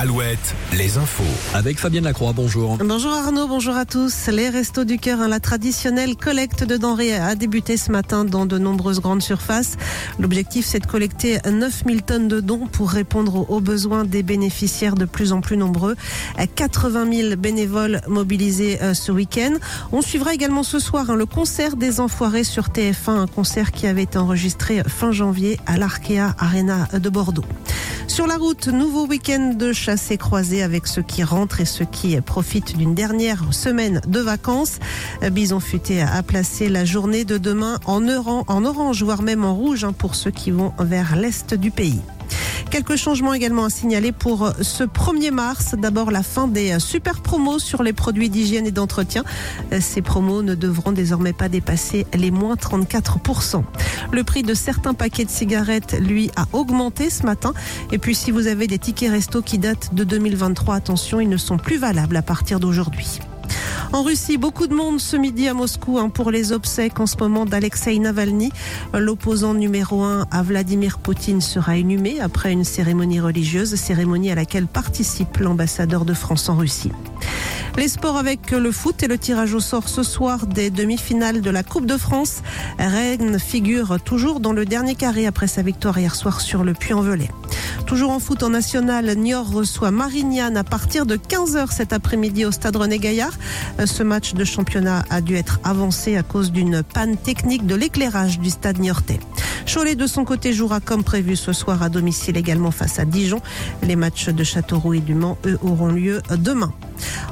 Alouette, les infos. Avec Fabienne Lacroix, bonjour. Bonjour Arnaud, bonjour à tous. Les Restos du Cœur, hein, la traditionnelle collecte de denrées a débuté ce matin dans de nombreuses grandes surfaces. L'objectif, c'est de collecter 9000 tonnes de dons pour répondre aux besoins des bénéficiaires de plus en plus nombreux. 80 000 bénévoles mobilisés euh, ce week-end. On suivra également ce soir hein, le concert des Enfoirés sur TF1, un concert qui avait été enregistré fin janvier à l'Arkea Arena de Bordeaux. Sur la route, nouveau week-end de chasse et croisée avec ceux qui rentrent et ceux qui profitent d'une dernière semaine de vacances. Bison Futé a placé la journée de demain en, en orange, voire même en rouge hein, pour ceux qui vont vers l'est du pays. Quelques changements également à signaler pour ce 1er mars. D'abord la fin des super promos sur les produits d'hygiène et d'entretien. Ces promos ne devront désormais pas dépasser les moins 34%. Le prix de certains paquets de cigarettes, lui, a augmenté ce matin. Et puis si vous avez des tickets resto qui datent de 2023, attention, ils ne sont plus valables à partir d'aujourd'hui. En Russie, beaucoup de monde ce midi à Moscou hein, pour les obsèques en ce moment d'Alexei Navalny. L'opposant numéro un à Vladimir Poutine sera inhumé après une cérémonie religieuse, cérémonie à laquelle participe l'ambassadeur de France en Russie. Les sports avec le foot et le tirage au sort ce soir des demi-finales de la Coupe de France. Rennes figure toujours dans le dernier carré après sa victoire hier soir sur le Puy-en-Velay. Toujours en foot en national, Niort reçoit Marignane à partir de 15h cet après-midi au stade René Gaillard. Ce match de championnat a dû être avancé à cause d'une panne technique de l'éclairage du stade niortais. Cholet de son côté jouera comme prévu ce soir à domicile également face à Dijon. Les matchs de Châteauroux et du Mans, eux, auront lieu demain.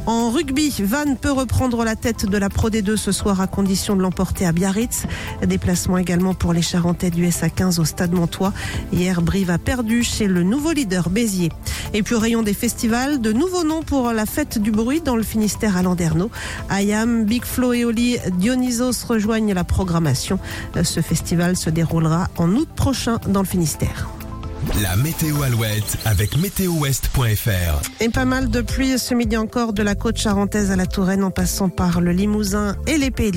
En rugby, Vannes peut reprendre la tête de la Pro D2 ce soir à condition de l'emporter à Biarritz. Déplacement également pour les Charentais du SA15 au Stade Montois. Hier, Brive a perdu chez le nouveau leader Béziers. Et puis au rayon des festivals, de nouveaux noms pour la fête du bruit dans le Finistère à Landerneau. Ayam, Big Flo et Oli, Dionysos rejoignent la programmation. Ce festival se déroulera en août prochain dans le Finistère. La météo Alouette avec météowest.fr. Et pas mal de pluie ce midi encore de la côte charentaise à la Touraine en passant par le Limousin et les Pays de la